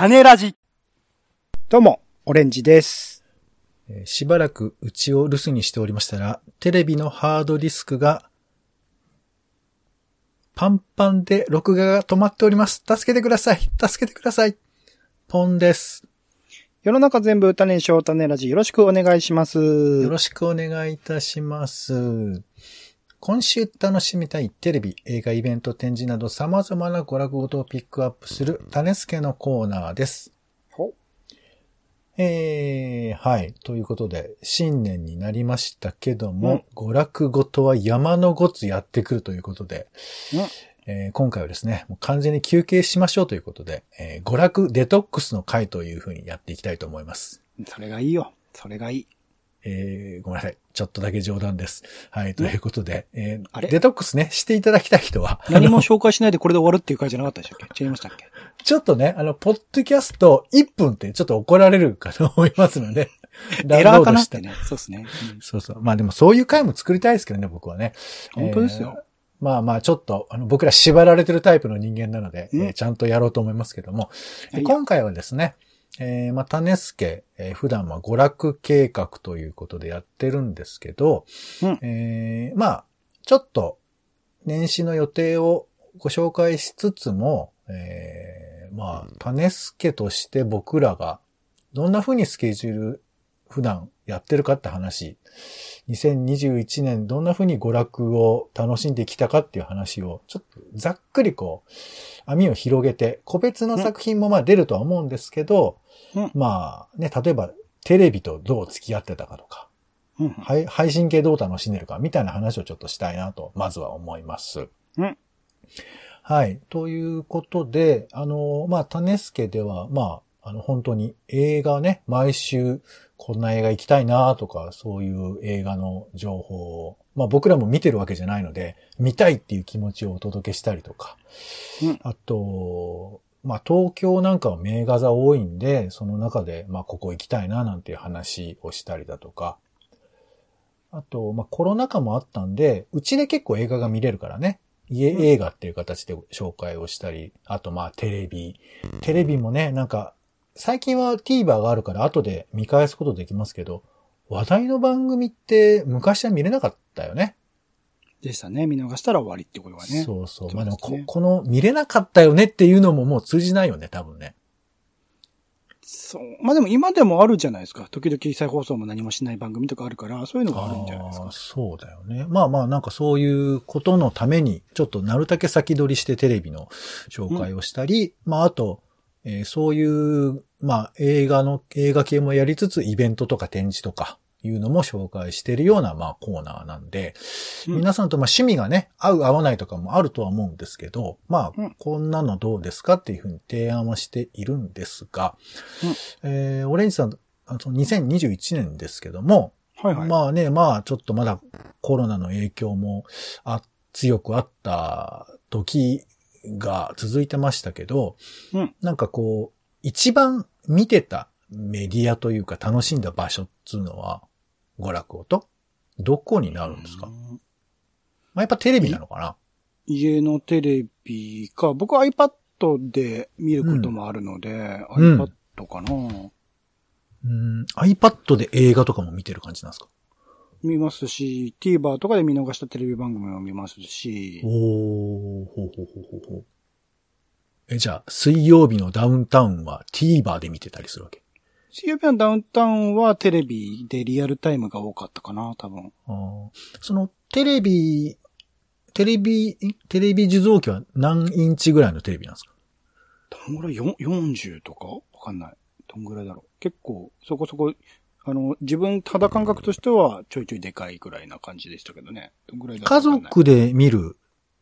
種ラジ。どうも、オレンジです。えーしばらくうちを留守にしておりましたら、テレビのハードディスクが、パンパンで録画が止まっております。助けてください。助けてください。ポンです。世の中全部種にしよう種ラジ。よろしくお願いします。よろしくお願いいたします。今週楽しみたいテレビ、映画、イベント、展示など様々な娯楽ごとをピックアップする種助けのコーナーです。ほえー、はい。ということで、新年になりましたけども、娯楽ごとは山のごつやってくるということで、えー今回はですね、もう完全に休憩しましょうということで、えー娯楽デトックスの回というふうにやっていきたいと思います。それがいいよ。それがいい。えーごめんなさい。ちょっとだけ冗談です。はい。ということで、えーあれ？デトックスね、していただきたい人は、何も紹介しないでこれで終わるっていう回じゃなかったでしたっけ？違いましたっけ？ちょっとね、あの、ポッドキャスト1分ってちょっと怒られるかと思いますので、エラーかなっしててね。そうですね。うんそうそう。まあでもそういう回も作りたいですけどね、僕はね。本当ですよ。えーまあまあちょっと、あの、僕ら縛られてるタイプの人間なので、うんえーちゃんとやろうと思いますけども、今回はですね、えーまあ、種助、えー普段は娯楽計画ということでやってるんですけど、うん。えーまあ、ちょっと、年始の予定をご紹介しつつも、えーまあ、種助として僕らが、どんな風にスケジュール普段やってるかって話、2021年どんな風に娯楽を楽しんできたかっていう話を、ちょっとざっくりこう、網を広げて、個別の作品もまあ出るとは思うんですけど、うん。まあね、例えばテレビとどう付き合ってたかとか、うん配配信系どう楽しんでるかみたいな話をちょっとしたいなと、まずは思います。うん。はい。ということで、あの、まあ、種助では、まあ、あの、本当に映画ね、毎週こんな映画行きたいなとか、そういう映画の情報を、まあ僕らも見てるわけじゃないので、見たいっていう気持ちをお届けしたりとか、うん。あと、まあ東京なんかは名画座多いんで、その中で、まあここ行きたいななんていう話をしたりだとか、あと、まあコロナ禍もあったんで、うちで結構映画が見れるからね、家映画っていう形で紹介をしたり、あとまあテレビ、テレビもね、なんか、最近は TVer があるから後で見返すことできますけど、話題の番組って昔は見れなかったよね。でしたね。見逃したら終わりってことがね。そうそう。そうまあでもこ、この見れなかったよねっていうのももう通じないよね、多分ね。そう。まあでも今でもあるじゃないですか。時々再放送も何もしない番組とかあるから、そういうのがあるんじゃないですか。そうだよね。まあまあなんかそういうことのために、ちょっとなるだけ先取りしてテレビの紹介をしたり、まああと、えーそういう、まあ映画の、映画系もやりつつイベントとか展示とかいうのも紹介してるようなまあコーナーなんで、うん皆さんとまあ趣味がね、合う合わないとかもあるとは思うんですけど、まあうんこんなのどうですかっていうふうに提案はしているんですが、うんえーオレンジさん、あの2021年ですけども、はいはい。まあね、まあちょっとまだコロナの影響もあ強くあった時が続いてましたけど、うん。なんかこう、一番見てたメディアというか楽しんだ場所っつうのは、娯楽音どこになるんですか、うん。まあ、やっぱテレビなのかな？家のテレビか、僕は iPad で見ることもあるので、うん。iPad かな、うん ?iPad で映画とかも見てる感じなんですか？見ますし、TVer とかで見逃したテレビ番組も見ますしお、ー、ほうほうほうほうほう。え、じゃあ、水曜日のダウンタウンは TVer で見てたりするわけ？水曜日のダウンタウンはテレビでリアルタイムが多かったかな、多分。あーそのテレビ、テレビ、んテレビ受像機は何インチぐらいのテレビなんですか？どんぐらい？よ ?40 とか？わかんない。どんぐらいだろう。結構、そこそこ、あの、自分、肌感覚としてはちょいちょいでかいくらいな感じでしたけどね。ぐらいだ家族で見る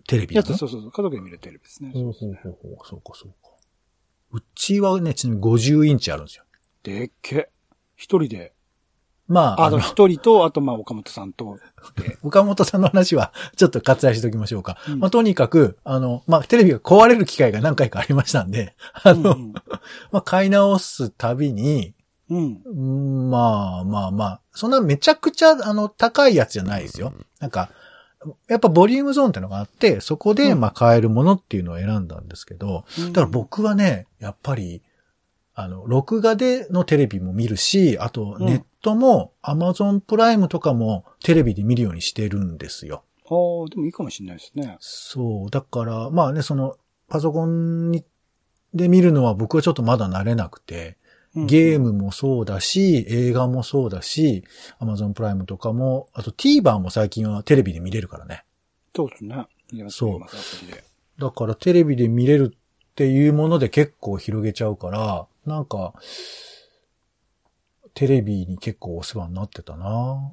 テレビやつ、なのそうそうそう、家族で見るテレビですね。ほうほうほうほう、そうかそうか。うちはね、ちなみに50インチあるんですよ。でっけ。一人で。まあ、あ、あのと、一人と、あと、まあ、岡本さんと、で。岡本さんの話は、ちょっと割愛しておきましょうか。うんまあ、とにかく、あの、まあ、テレビが壊れる機会が何回かありましたんで、あの、うん まあ、買い直すたびに、うん。うんまあまあまあ、そんなめちゃくちゃ、あの、高いやつじゃないですよ。なんか、やっぱボリュームゾーンってのがあって、そこで、うんまあ買えるものっていうのを選んだんですけど、うんだから僕はね、やっぱり、あの、録画でのテレビも見るし、あとネットも Amazon プライムとかもテレビで見るようにしてるんですよ。ああ、でもいいかもしれないですね。そう。だから、まあね、その、パソコンに、で見るのは僕はちょっとまだ慣れなくて、ゲームもそうだし、映画もそうだし、Amazon プライムとかも、あと TVer も最近はテレビで見れるからね。そうですね。そうだからテレビで見れるっていうもので結構広げちゃうから、なんか、テレビに結構お世話になってたな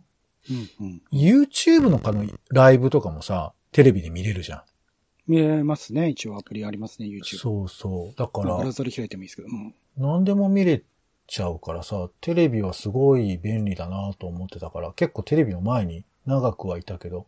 うんうん。YouTube のかのライブとかもさ、テレビで見れるじゃ見れますね。一応アプリありますね、ん。YouTube。そうそう。だかまあブラら、ウザで開いてもいいですけど。うん。何でも見れちゃうからさ、テレビはすごい便利だなと思ってたから、結構テレビの前に長くはいたけど、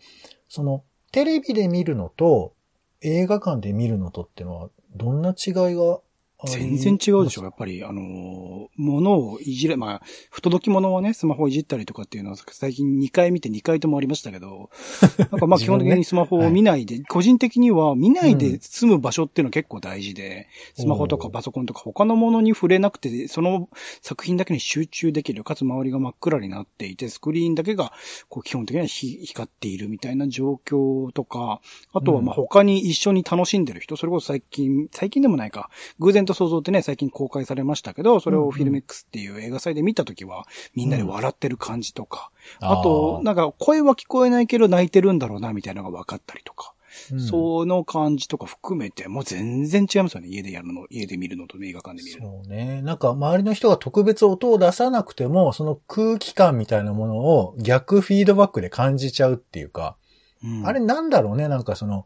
その、テレビで見るのと映画館で見るのとってのは、どんな違いが全然違うでしょ、やっぱり。あのー、物をいじれ、まあ、不届き物をね、スマホいじったりとかっていうのは、最近2回見て2回ともありましたけど、なんかまあ基本的にスマホを見ないで、個人的には見ないで済む場所っていうのは結構大事で、スマホとかパソコンとか他のものに触れなくて、その作品だけに集中できる、かつ周りが真っ暗になっていて、スクリーンだけがこう基本的にはひ光っているみたいな状況とか、あとはまあ他に一緒に楽しんでる人、それこそ最近、最近でもないか、偶然と想像ってね、最近公開されましたけど、それをフィルメックスっていう映画祭で見たときは、みんなで笑ってる感じとか、あと、なんか声は聞こえないけど泣いてるんだろうな、みたいなのが分かったりとか、うんその感じとか含めて、もう全然違いますよね。家でやるの、家で見るのと映画館で見るの。そうね。なんか周りの人が特別音を出さなくても、その空気感みたいなものを逆フィードバックで感じちゃうっていうか、うんあれなんだろうね、なんかその、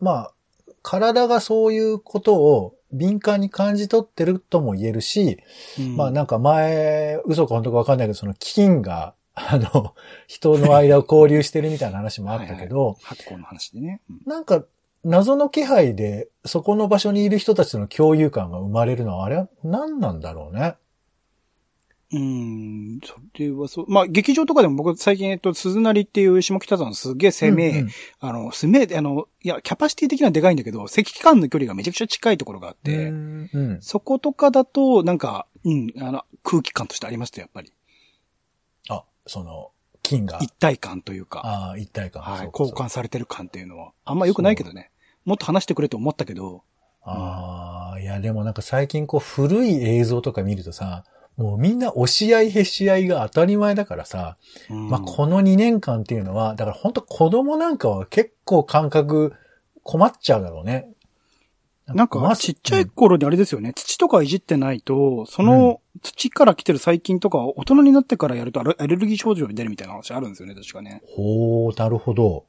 まあ、体がそういうことを敏感に感じ取ってるとも言えるし、うんまあなんか前、嘘か本当かわかんないけど、その菌が、あの、人の間を交流してるみたいな話もあったけど、発酵の話でね。うんなんか、謎の気配で、そこの場所にいる人たちとの共有感が生まれるのは、あれは何なんだろうね。うーん、それはそう。まあ、劇場とかでも僕最近、えっと、鈴なりっていう下北沢のすげえ攻め、うんうんあの、すめえ、あの、いや、キャパシティ的にはでかいんだけど、赤機間の距離がめちゃくちゃ近いところがあって、うんうんそことかだと、なんか、うん、あの、空気感としてありました、やっぱり。あ、その、菌が、一体感というか、ああ、一体感。はい、交換されてる感っていうのは、あんま良くないけどね。もっと話してくれと思ったけど、ああ、いやでもなんか最近こう古い映像とか見るとさ、もうみんな押し合いへし合いが当たり前だからさ、うんまあこの2年間っていうのは、だから本当子供なんかは結構感覚困っちゃうだろうね。なんか、まあちっちゃい頃にあれですよね、土とかいじってないと、その土から来てる細菌とか大人になってからやるとアレルギー症状が出るみたいな話あるんですよね、確かね。ほー、なるほど。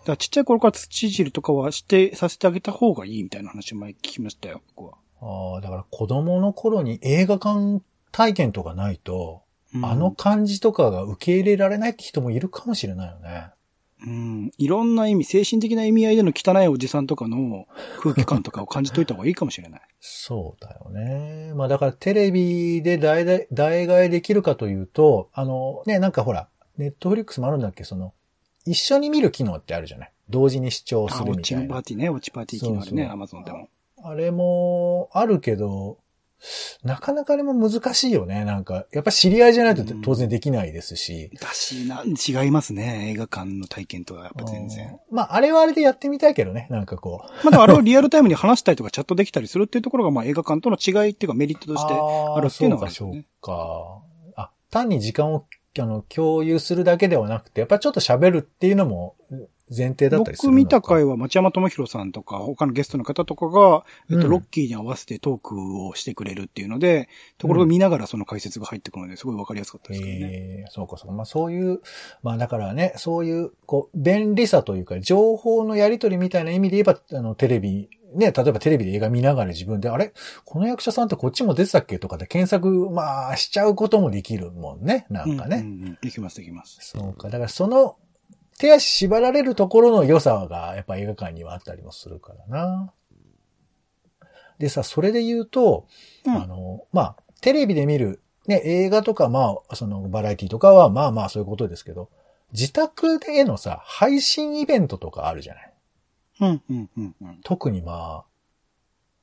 だからちっちゃい頃から土いじりとかはして、させてあげた方がいいみたいな話前聞きましたよ、僕は。ああ、だから子供の頃に映画館体験とかないと、うんあの感じとかが受け入れられないって人もいるかもしれないよね。うん、いろんな意味、精神的な意味合いでの汚いおじさんとかの空気感とかを感じといた方がいいかもしれない。そうだよね。まあだからテレビで代替えできるかというと、あのね、なんかほら、ネットフリックスもあるんだっけ、その、一緒に見る機能ってあるじゃない？同時に視聴するみたいな。グパーティーね、ウォッチパーティー機能あるね、アマゾンでも。あれもあるけど、なかなかあれも難しいよね。なんか、やっぱ知り合いじゃないと当然できないですし。だしな、違いますね、映画館の体験とはやっぱ全然。うんまあ、あれはあれでやってみたいけどね。なんかこう。まあ、でもあれをリアルタイムに話したりとかチャットできたりするっていうところが、まあ映画館との違いっていうかメリットとしてああるっていうのがあるそうか。そうか。あ、単に時間をあの共有するだけではなくて、やっぱちょっと喋るっていうのも前提だったりする僕見た回は。は町山智博さんとか他のゲストの方とかが、えっと、うんロッキーに合わせてトークをしてくれるっていうので、ところを見ながらその解説が入ってくるので、すごいわかりやすかったですけどね。えーそうかそうか。まあそういう、まあだからね、そういう、こう、便利さというか、情報のやり取りみたいな意味で言えば、あの、テレビ、ね、例えばテレビで映画見ながら自分で、あれ？この役者さんってこっちも出てたっけ？とかで検索、まあ、しちゃうこともできるもんね。なんかね。うんうんうんできます、できます。そうか。だからその、手足縛られるところの良さが、やっぱ映画館にはあったりもするからな。でさ、それで言うと、うんあの、まあ、テレビで見る、ね、映画とか、まあ、その、バラエティとかは、まあまあ、そういうことですけど、自宅でのさ、配信イベントとかあるじゃない？うん、うん、うん、うん。特にまあ、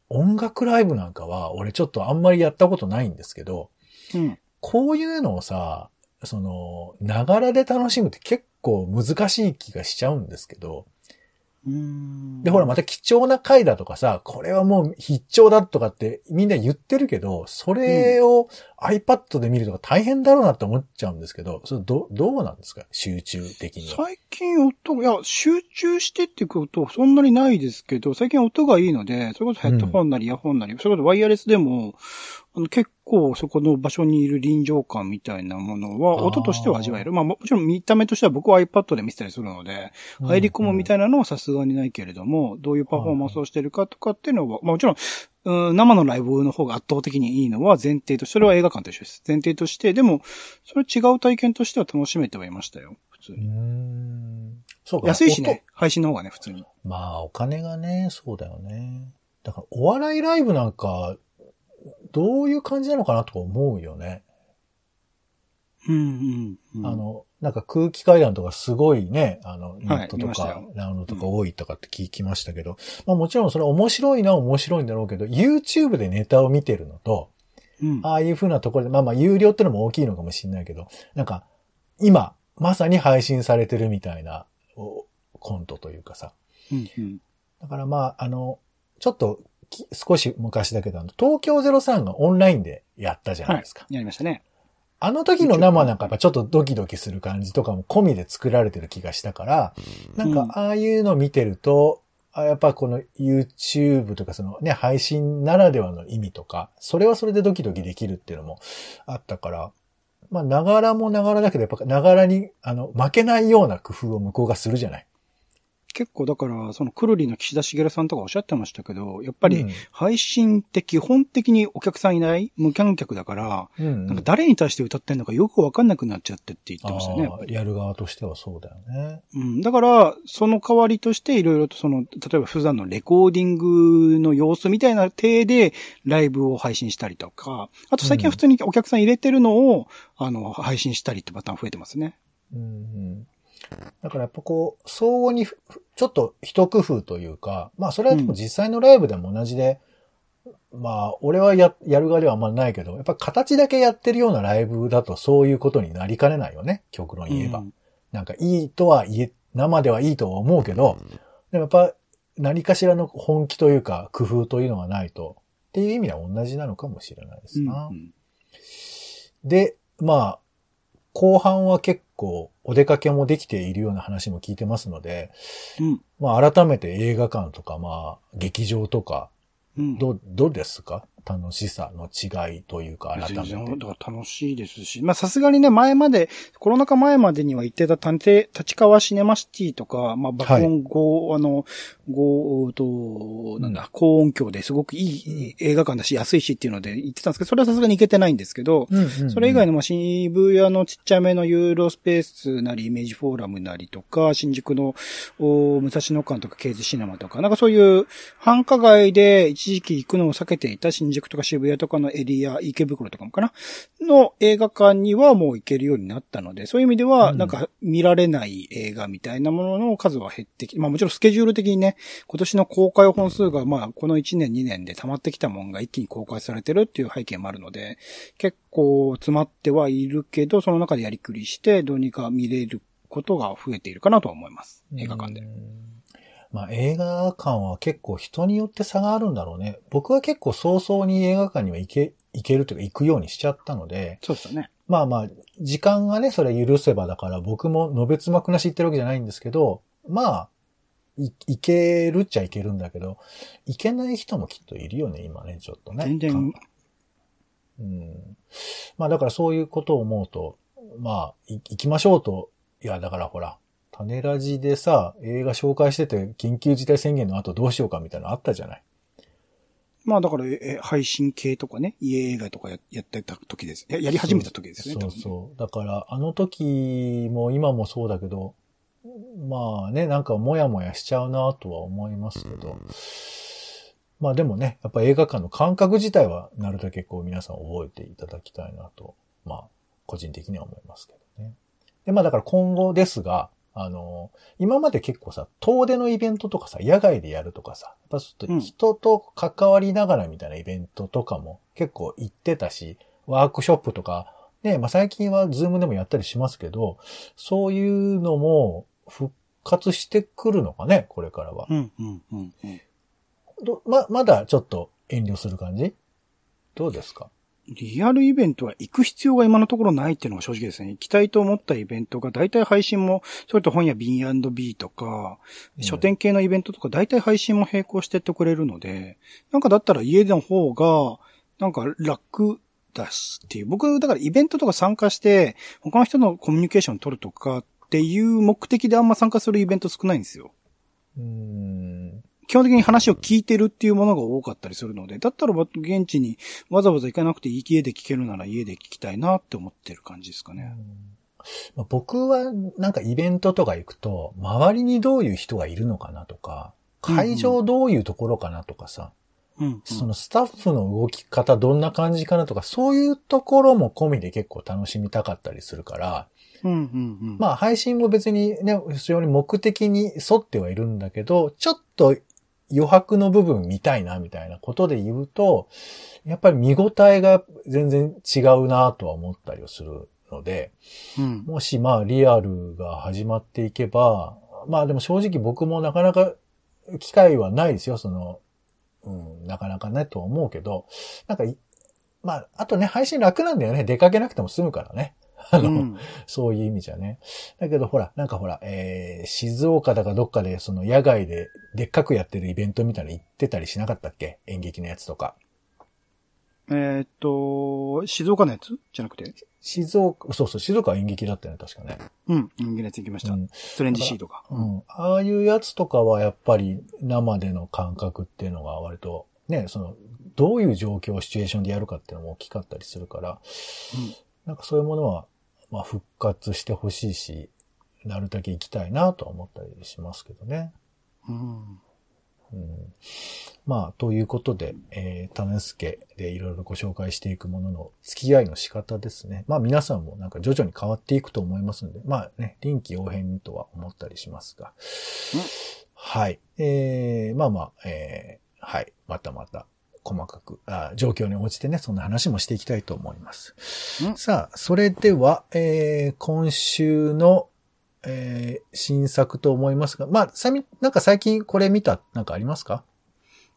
音楽ライブなんかは、俺ちょっとあんまりやったことないんですけど、うん。こういうのをさ、その、ながらで楽しむって結構難しい気がしちゃうんですけど、で、ほら、また貴重な回だとかさ、これはもう必聴だとかってみんな言ってるけど、それを iPad で見るとか大変だろうなって思っちゃうんですけど、それど、どうなんですか？集中的には。最近音、いや、集中してってことそんなにないですけど、最近音がいいので、それこそヘッドホンなりイヤホンなり、それこそワイヤレスでも、あの結構そこの場所にいる臨場感みたいなものは、音としては味わえる。まあもちろん見た目としては僕は iPad で見せたりするので、入り込むみたいなのはさすがにないけれども、どういうパフォーマンスをしてるかとかっていうのは、まあもちろん、うん生のライブの方が圧倒的にいいのは前提として、それは映画館と一緒です。前提として、でも、それ違う体験としては楽しめてはいましたよ。普通に。ん。そうか。安いしね。配信の方がね、普通に。音。まあ、お金がね、そうだよね。だから、お笑いライブなんか、どういう感じなのかなとか思うよね。うんうん、うん。あ、の、なんか空気階段とかすごいね、あの、ネット見とかラウンドとか多いとかって聞きましたけど、まあもちろんそれは面白いのは面白いんだろうけど、YouTube でネタを見てるのと、うん。ああいう風なところで、まあまあ有料ってのも大きいのかもしれないけど、なんか、今、まさに配信されてるみたいな、おコントというかさ。うんうん。だからまあ、あの、ちょっとき、少し昔だけど、東京03がオンラインでやったじゃないですか。やりましたね。あの時の生なんかやっぱちょっとドキドキする感じとかも込みで作られてる気がしたから、なんうんかああいうの見てると、あやっぱこの YouTube とかそのね、配信ならではの意味とか、それはそれでドキドキできるっていうのもあったから、まあ、ながらもながらだけど、やっぱながらに、あの、負けないような工夫を向こうがするじゃない。結構だから、そのくるりの岸田茂さんとかおっしゃってましたけど、やっぱりうん配信って基本的にお客さんいない無観客だから、うんうんなんか誰に対して歌ってんのかよくわかんなくなっちゃってって言ってましたね。やる側としてはそうだよね。うん、だから、その代わりとしていろいろとその、例えば普段のレコーディングの様子みたいな体でライブを配信したりとか、あと最近は普通にお客さん入れてるのを、あの、配信したりってパターン増えてますね。うんうんだからやっぱこう、相互にふちょっと一工夫というか、まあそれはでも実際のライブでも同じで、まあ俺はや、やる側ではあんまないけど、やっぱ形だけやってるようなライブだとそういうことになりかねないよね、極論言えば。うんなんかいいとは言え、生ではいいとは思うけど、でもやっぱ何かしらの本気というか工夫というのがないと、っていう意味では同じなのかもしれないですな。うんで、まあ、後半は結構お出かけもできているような話も聞いてますので、うん。まあ改めて映画館とかまあ劇場とか、うん。どう、どうですか？楽しさの違いというか改めて。楽しいですし、まあさすがにね、前まで、コロナ禍前までには行ってた探偵、立川シネマシティとか、まあ爆音5、あの、5と、なんだ、高音響ですごくいい映画館だし、安いしっていうので行ってたんですけど、それはさすがに行けてないんですけど、それ以外のまあ渋谷のちっちゃめのユーロスペースなり、イメージフォーラムなりとか、新宿のお武蔵野館とかケーズシネマとか、なんかそういう繁華街で一時期行くのを避けていた新宿とか渋谷とかのエリア、池袋とかもかな？の映画館にはもう行けるようになったので、そういう意味では、うん。なんか見られない映画みたいなものの数は減ってきまあもちろんスケジュール的にね、今年の公開本数がまあこの1年2年で溜まってきたもんが一気に公開されてるっていう背景もあるので、結構詰まってはいるけど、その中でやりくりしてどうにか見れることが増えているかなとは思います。映画館でう。んまあ映画館は結構人によって差があるんだろうね。僕は結構早々に映画館には行け、行けるというか行くようにしちゃったので、そうですよね。まあまあ、時間がね、それ許せばだから僕ものべつ幕なし言ってるわけじゃないんですけど、まあ、い、いけるっちゃいけるんだけど、いけない人もきっといるよね、今ね、ちょっとね。全然、うん。まあだからそういうことを思うと、まあ、い行きましょうと、いやだからほら、種ラジでさ、映画紹介してて緊急事態宣言の後どうしようかみたいなのあったじゃない？まあだから、え配信系とかね、家映画とかややってた時です。ややり始めた時ですね。そうそう。だから、あの時も今もそうだけど、まあね、なんかもやもやしちゃうなとは思いますけど、まあでもね、やっぱ映画館の感覚自体はなるだけこう皆さん覚えていただきたいなと、まあ個人的には思いますけどね。で、まあだから今後ですが、あの、今まで結構さ、遠出のイベントとかさ、野外でやるとかさ、やっぱちょっと人と関わりながらみたいなイベントとかも結構行ってたし、ワークショップとか、ね、まあ最近はズームでもやったりしますけど、そういうのも復活してくるのかね、これからは。うん、うん、うん、うん。どま、まだちょっと遠慮する感じ？どうですか？リアルイベントは行く必要が今のところないっていうのが正直ですね。行きたいと思ったイベントが大体配信も、それと本屋 B&B とか、うん書店系のイベントとか大体配信も並行してってくれるので、なんかだったら家の方が、なんか楽だしっていう。僕、だからイベントとか参加して、他の人のコミュニケーション取るとかっていう目的であんま参加するイベント少ないんですよ。うーん。基本的に話を聞いてるっていうものが多かったりするので、だったらば現地にわざわざ行かなくて家で聞けるなら家で聞きたいなって思ってる感じですかね。まあ僕はなんかイベントとか行くと、周りにどういう人がいるのかなとか、会場どういうところかなとかさ、うん、うん。そのスタッフの動き方どんな感じかなとか、そういうところも込みで結構楽しみたかったりするから、うん、うん、うん。まあ配信も別にね、非常に目的に沿ってはいるんだけど、ちょっと余白の部分見たいなみたいなことで言うと、やっぱり見応えが全然違うなとは思ったりをするので、うん。もしまあリアルが始まっていけば、まあでも正直僕もなかなか機会はないですよ、その、うん、なかなかねとは思うけど、なんかい、まあ、あとね、配信楽なんだよね。出かけなくても済むからね。あの、うんそういう意味じゃね。だけどほら、なんかほら、えー、静岡だかどっかでその野外ででっかくやってるイベントみたいなの行ってたりしなかったっけ？演劇のやつとか。えーっと、静岡のやつ？じゃなくて？静岡、そうそう、静岡は演劇だったよね、確かね。うん。人間のやつ行きました。うんストレンジシーとか。うん。ああいうやつとかはやっぱり生での感覚っていうのが割と、ね、その、どういう状況、シチュエーションでやるかっていうのも大きかったりするから、なんかそういうものは、まあ復活してほしいし、なるだけ行きたいなとは思ったりしますけどね。うん。うん、まあ、ということで、えー、種助でいろいろご紹介していくものの付き合いの仕方ですね。まあ皆さんもなんか徐々に変わっていくと思いますんで、まあね、臨機応変にとは思ったりしますが。はい。えー、まあまあ、えー、はい。またまた細かく、あ状況に応じてね、そんな話もしていきたいと思います。うん。さあ、それでは、えー、今週の、えー、新作と思いますが、まあ、さみ、なんか最近これ見た、なんかありますか？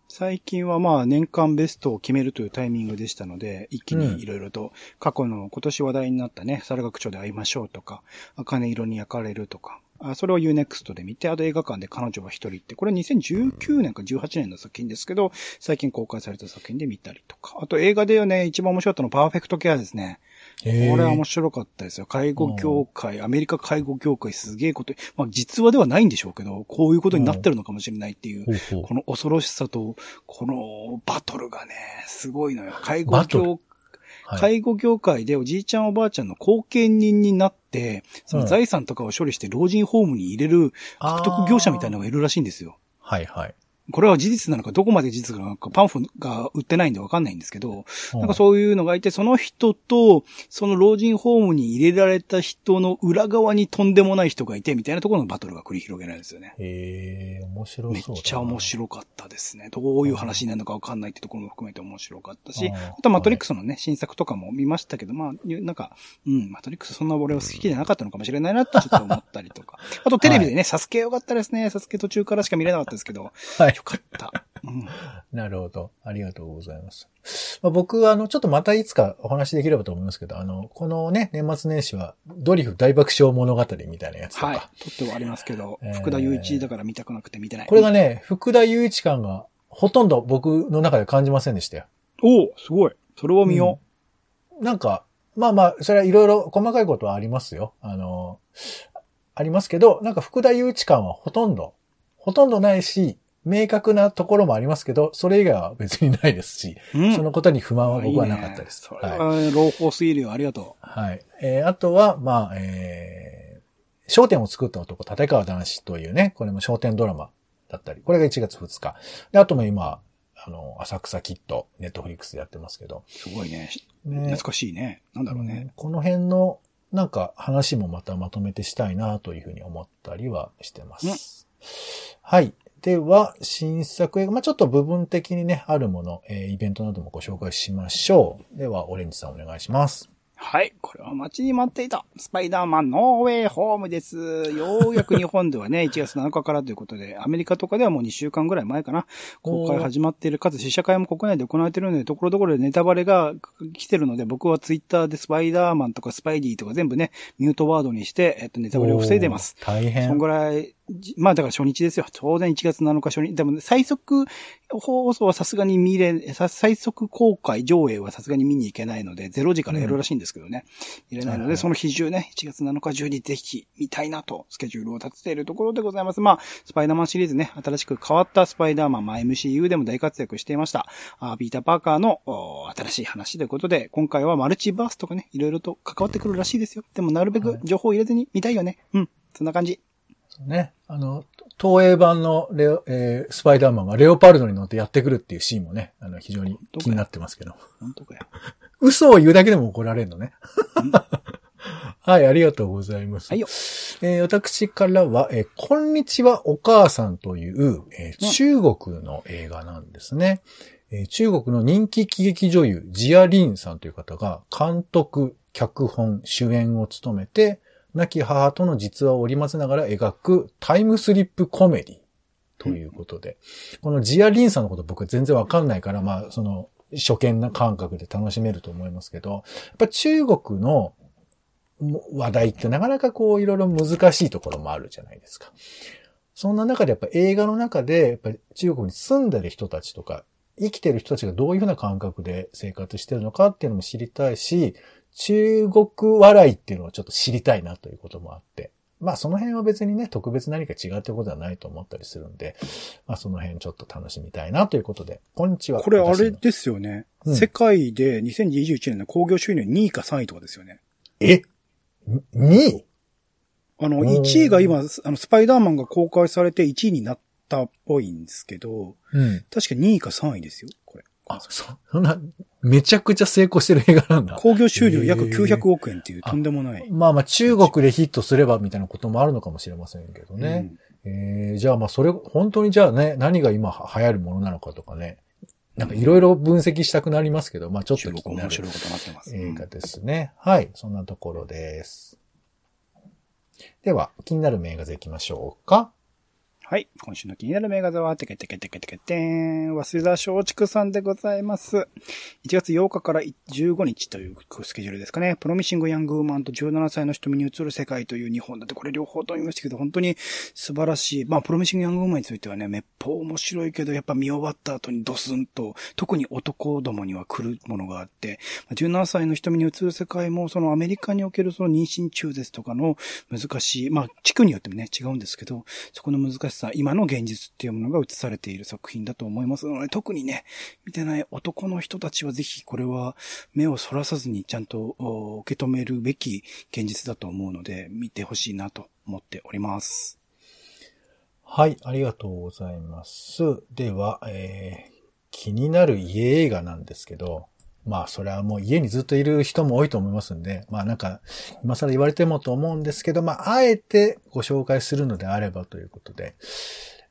最近はまあ年間ベストを決めるというタイミングでしたので、一気にいろいろと過去の今年話題になったね、猿学長で会いましょうとか、茜色に焼かれるとか、あそれを UNEXT で見て、あと映画館で彼女は一人って、これ2019年か18年の作品ですけど、最近公開された作品で見たりとか、あと映画ではね、一番面白かったのはパーフェクトケアですね。これは面白かったですよ。介護業界、アメリカ介護業界すげえこと、まあ実話ではないんでしょうけど、こういうことになってるのかもしれないっていうこの恐ろしさと、このバトルがね、すごいのよ。介護業、はい介護業界でおじいちゃんおばあちゃんの後見人になって、その財産とかを処理して老人ホームに入れる獲得業者みたいなのがいるらしいんですよ。はいはい。これは事実なのか、どこまで事実なのか、パンフが売ってないんでわかんないんですけど、なんかうそういうのがいて、その人と、その老人ホームに入れられた人の裏側にとんでもない人がいて、みたいなところのバトルが繰り広げられるんですよね。ん。へえ、面白そうめっ。ちゃ面白かったですね。どういう話になるのかわかんないってところも含めて面白かったし、あとマトリックスのね、新作とかも見ましたけど、まあ、なんか、うん、マトリックスそんな俺は好きじゃなかったのかもしれないなってちょっと思ったりとか。あとテレビでね、サスケよかったですね。サスケ途中からしか見れなかったですけど、はいよ。かった。うん。なるほど。ありがとうございます。まあ、僕は、あの、ちょっとまたいつかお話できればと思いますけど、あの、このね、年末年始は、ドリフ大爆笑物語みたいなやつとか、はい。とってはありますけど、えー福田雄一だから見たくなくて見てない。これがね、福田雄一感がほとんど僕の中で感じませんでしたよ。おおすごい。それを見よなんか、まあまあ、それはいろいろ細かいことはありますよ。あの、ありますけど、なんか福田雄一感はほとんど、ほとんどないし、明確なところもありますけど、それ以外は別にないですし、う。うん。そのことに不満は僕はなかったです。いいねそれはい。は、朗報すぎるよ。ありがとはい。えーあとは、まあ、えー、商店を作った男、立川男子というね、これも商店ドラマだったり、これが1月2日。で、あとも今、あの、浅草キッド、ネットフリックスでやってますけど、う。すごいね。ね懐かしいね。なんだろうね。この辺のなんか話もまたまとめてしたいなというふうに思ったりはしてます。はい。では、新作映画、まあ、ちょっと部分的にね、あるもの、えーイベントなどもご紹介しましょう。では、オレンジさんお願いします。はい。これは待ちに待っていた。スパイダーマンノーウェイホームです。ようやく日本ではね、1月7日からということで、アメリカとかではもう2週間ぐらい前かな。公開始まっている、かつ試写会も国内で行われているので、ところどころでネタバレが来てるので、僕はツイッターでスパイダーマンとかスパイディとか全部ね、ミュートワードにして、えっと、ネタバレを防いでます。大そん変。ぐらい、じまあだから初日ですよ。当然1月7日初日。でも最速放送はさすがに見れ、さ最速公開上映はさすがに見に行けないので、0時からやるらしいんですけどね。見れないので、はいはいその日中ね、1月7日中にぜひ見たいなと、スケジュールを立てているところでございます。まあ、スパイダーマンシリーズね、新しく変わったスパイダーマン、まあ MCU でも大活躍していました。あーピーター・パーカーの新しい話ということで、今回はマルチバースとかね、いろいろと関わってくるらしいですよ。でもなるべく情報を入れずに見たいよね。うん。そんな感じ。ね。あの、東映版のレオ、えースパイダーマンがレオパルドに乗ってやってくるっていうシーンもね、あの、非常に気になってますけど。本当かよ。嘘を言うだけでも怒られるのね。はい、ありがとうございます。はいよ。えー私からは、えーこんにちはお母さんという、えー中国の映画なんですね。えー中国の人気喜劇女優、ジアリンさんという方が監督、脚本、主演を務めて、亡き母との実話を織り交ぜながら描くタイムスリップコメディということで、このジアリンさんのこと僕全然わかんないから、まあ、その、初見な感覚で楽しめると思いますけど、やっぱ中国の話題ってなかなかこういろいろ難しいところもあるじゃないですか。そんな中でやっぱ映画の中で、やっぱり中国に住んでる人たちとか、生きてる人たちがどういうふうな感覚で生活してるのかっていうのも知りたいし、中国笑いっていうのをちょっと知りたいなということもあって。まあその辺は別にね、特別何か違うってことはないと思ったりするんで、まあその辺ちょっと楽しみたいなということで、こんにちは。これあれですよね。うん世界で2021年の興行収入2位か3位とかですよね。え ?2 位あの、おー1位が今、あの、スパイダーマンが公開されて1位になったっぽいんですけど、うん。確か2位か3位ですよ、これ。あ、そ、そんな、めちゃくちゃ成功してる映画なんだ。興行収入約へー900億円っていうとんでもない。まあまあ中国でヒットすればみたいなこともあるのかもしれませんけどね。うんえー、じゃあまあそれ、本当にじゃあね、何が今は流行るものなのかとかね。なんかいろいろ分析したくなりますけど、まあちょっと気になる面白いことになってます。映画ですね。はい。そんなところです。では、気になる名画でいきましょうか。はい。今週の気になる名画座は、テケテケテケテケテーン、早稲田松竹さんでございます。1月8日から15日というスケジュールですかね。プロミシング・ヤング・ウーマンと17歳の瞳に映る世界という日本だって、これ両方と見ましたけど、本当に素晴らしい。まあ、プロミシング・ヤング・ウーマンについてはね、めっぽう面白いけど、やっぱ見終わった後にドスンと、特に男どもには来るものがあって、17歳の瞳に映る世界も、そのアメリカにおけるその妊娠中絶とかの難しい、まあ、地区によってもね、違うんですけど、そこの難しさ、さ今の現実っていうものが映されている作品だと思いますので、特にね、見てない男の人たちはぜひこれは目をそらさずにちゃんと受け止めるべき現実だと思うので、見てほしいなと思っております。はい、ありがとうございます。では、えー、気になる家映画なんですけど、まあ、それはもう家にずっといる人も多いと思いますんで、まあなんか、今更言われてもと思うんですけど、まあ、あえてご紹介するのであればということで、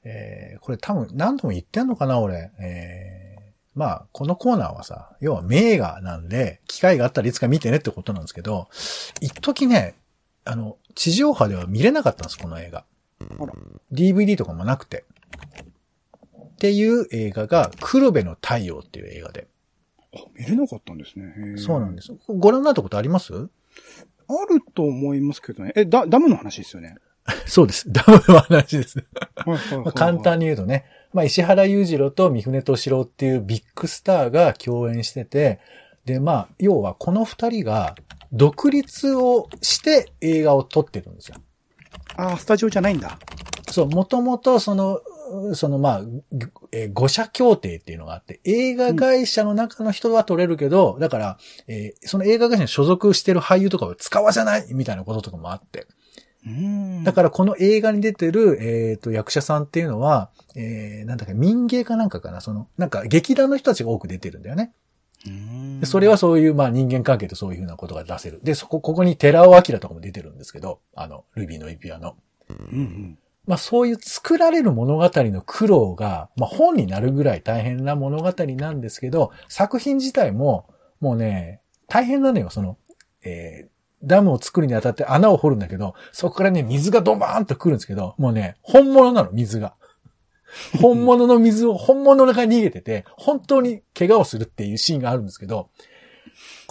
えー、これ多分何度も言ってんのかな、俺。えー、まあ、このコーナーはさ、要は名画なんで、機会があったらいつか見てねってことなんですけど、一時ね、あの、地上波では見れなかったんです、この映画。DVD とかもなくて。っていう映画が、黒部の太陽っていう映画で。あ、見れなかったんですね。そうなんですす。ご覧になったことあります？あると思いますけどね。え、ダダムの話ですよね。そうです。ダムの話です。簡単に言うとね、まあ、石原裕次郎と三船敏郎っていうビッグスターが共演してて、で、まあ、要はこの二人が独立をして映画を撮ってるんですよ。あ、スタジオじゃないんだ。そう、もともとその、そのまあ、えー、五社協定っていうのがあって、映画会社の中の人は撮れるけど、だから、えーその映画会社に所属してる俳優とかを使わせないみたいなこととかもあって。うん。だからこの映画に出てる、えっ、と、役者さんっていうのは、えー、なんだっけ、民芸かなんかかな、その、なんか劇団の人たちが多く出てるんだよね。でそれはそういう、まあ人間関係とそういうふうなことが出せる。で、そこ、ここに寺尾明とかも出てるんですけど、あの、ルビーの指輪の。うんうん。まあそういう作られる物語の苦労が、まあ本になるぐらい大変な物語なんですけど、作品自体も、もうね、大変なのよ、その、えーダムを作るにあたって穴を掘るんだけど、そこからね、水がドバーンと来るんですけど、もうね、本物なの、水が。本物の水を本物の中に逃げてて、本当に怪我をするっていうシーンがあるんですけど、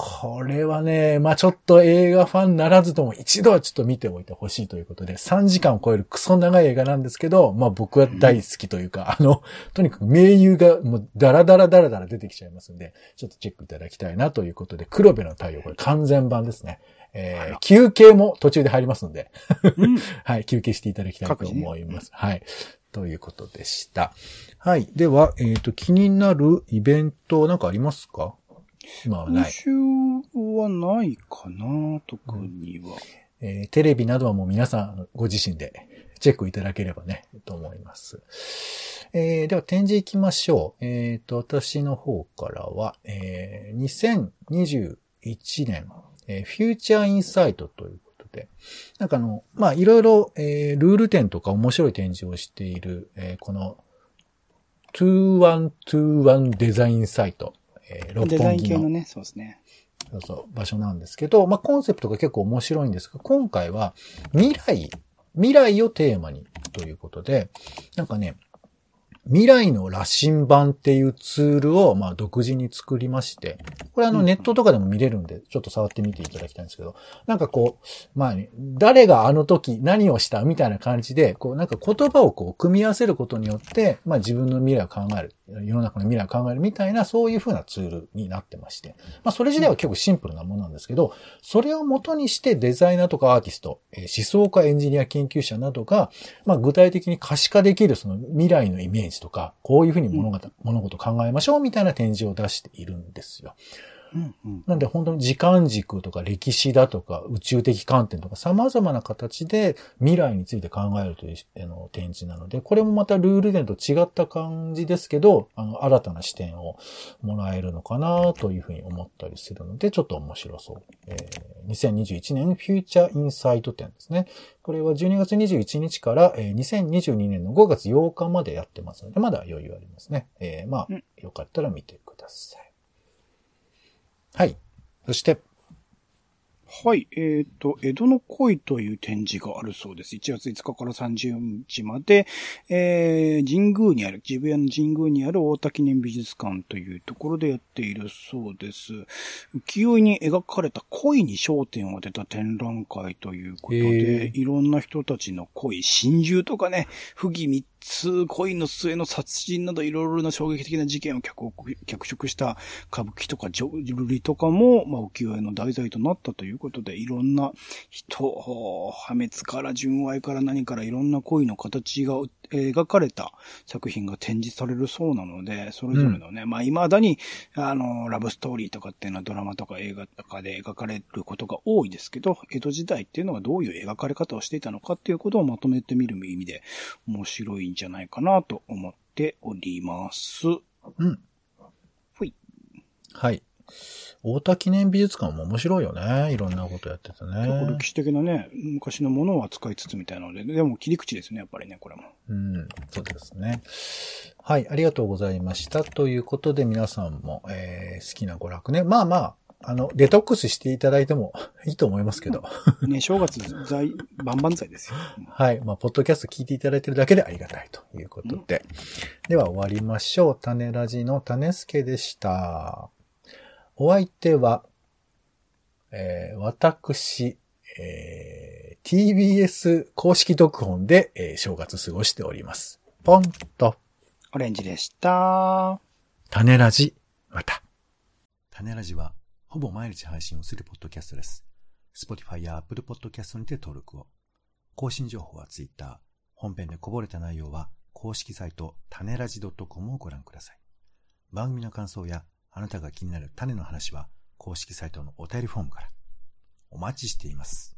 これはね、まあちょっと映画ファンならずとも一度はちょっと見ておいてほしいということで、3時間を超えるクソ長い映画なんですけど、まあ僕は大好きというか、あの、とにかく名優がもうダラダラダラダラ出てきちゃいますんで、ちょっとチェックいただきたいなということで、黒部の太陽、これ完全版ですね。えー、休憩も途中で入りますので、うん はい、休憩していただきたいと思います。はい。ということでした。はい。では、えっ、と、気になるイベントなんかありますか？今はない。今週はないかな、特には。えーテレビなどはもう皆さんご自身でチェックいただければね、と思います。えーでは展示行きましょう。えっ、と、私の方からは、えー2021年、えーフューチャーインサイトということで、なんかあの、まあ、いろいろ、えールール展とか面白い展示をしている、えーこの、2121デザインサイト、えー六デザ本木のイン系のね、そうですね。そうそう、場所なんですけど、まあ、コンセプトが結構面白いんですが、今回は未来、未来をテーマにということで、なんかね、未来の羅針盤っていうツールを、まあ、独自に作りまして、これあの、うん。ネットとかでも見れるんで、ちょっと触ってみていただきたいんですけど、なんかこう、まあね、誰があの時何をしたみたいな感じで、こう、なんか言葉をこう、組み合わせることによって、まあ、自分の未来を考える、世の中の未来を考えるみたいな、そういう風なツールになってまして、まあ、それ自体は結構シンプルなものなんですけど、それを元にしてデザイナーとかアーティスト、えー思想家、エンジニア、研究者などが、まあ、具体的に可視化できるその未来のイメージとか、こういうふうに物事,、物事考えましょうみたいな展示を出しているんですよ。うんうん。なんで本当に時間軸とか歴史だとか宇宙的観点とか様々な形で未来について考えるというあの展示なので、これもまたルール展と違った感じですけど、あの、新たな視点をもらえるのかなというふうに思ったりするので、ちょっと面白そう。えー2021年フューチャーインサイト展ですね。これは12月21日から、えー2022年の5月8日までやってますので、まだ余裕ありますね。えーまあうん、よかったら見てください。はい。そして、はい。えっ、と、江戸の恋という展示があるそうです。1月5日から30日まで、えー、神宮にある、渋谷の神宮にある大田記念美術館というところでやっているそうです。浮世絵に描かれた恋に焦点を当てた展覧会ということへで、ーいろんな人たちの恋、心中とかね、不義通コインの末の殺人などいろいろな衝撃的な事件を脚脚色した歌舞伎とかジョルリとかも、まあ、浮世絵の題材となったということで、いろんな人、破滅から純愛から何からいろんな恋の形が描かれた作品が展示されるそうなので、それぞれのね、まあ、未だに、あの、ラブストーリーとかっていうのはドラマとか映画とかで描かれることが多いですけど、江戸時代っていうのはどういう描かれ方をしていたのかっていうことをまとめてみる意味で面白いんじゃないかなと思っております。うん。ほい。はい。大田記念美術館も面白いよね。いろんなことやってて結構ね歴。史的なね、昔のものを扱いつつみたいなので、でも切り口ですね、やっぱりね、これも。うん、そうですね。はい、ありがとうございました。ということで皆さんも、えー好きな娯楽ね。まあまあ、あの、デトックスしていただいても いいと思いますけど。ね、正月在、万々歳ですよ。はい。まあ、ポッドキャスト聞いていただいてるだけでありがたいということで。では終わりましょう。種ラジの種助でした。お相手は、えー私、えー TBS 公式読本で、えー正月過ごしております。ポンと、オレンジでした。種ラジ、また。種ラジは、ほぼ毎日配信をするポッドキャストです。Spotify や Apple Podcast にて登録を。更新情報は Twitter。本編でこぼれた内容は、公式サイト、種ラジ .com をご覧ください。番組の感想や、あなたが気になる種の話は、公式サイトのお便りフォームから。お待ちしています。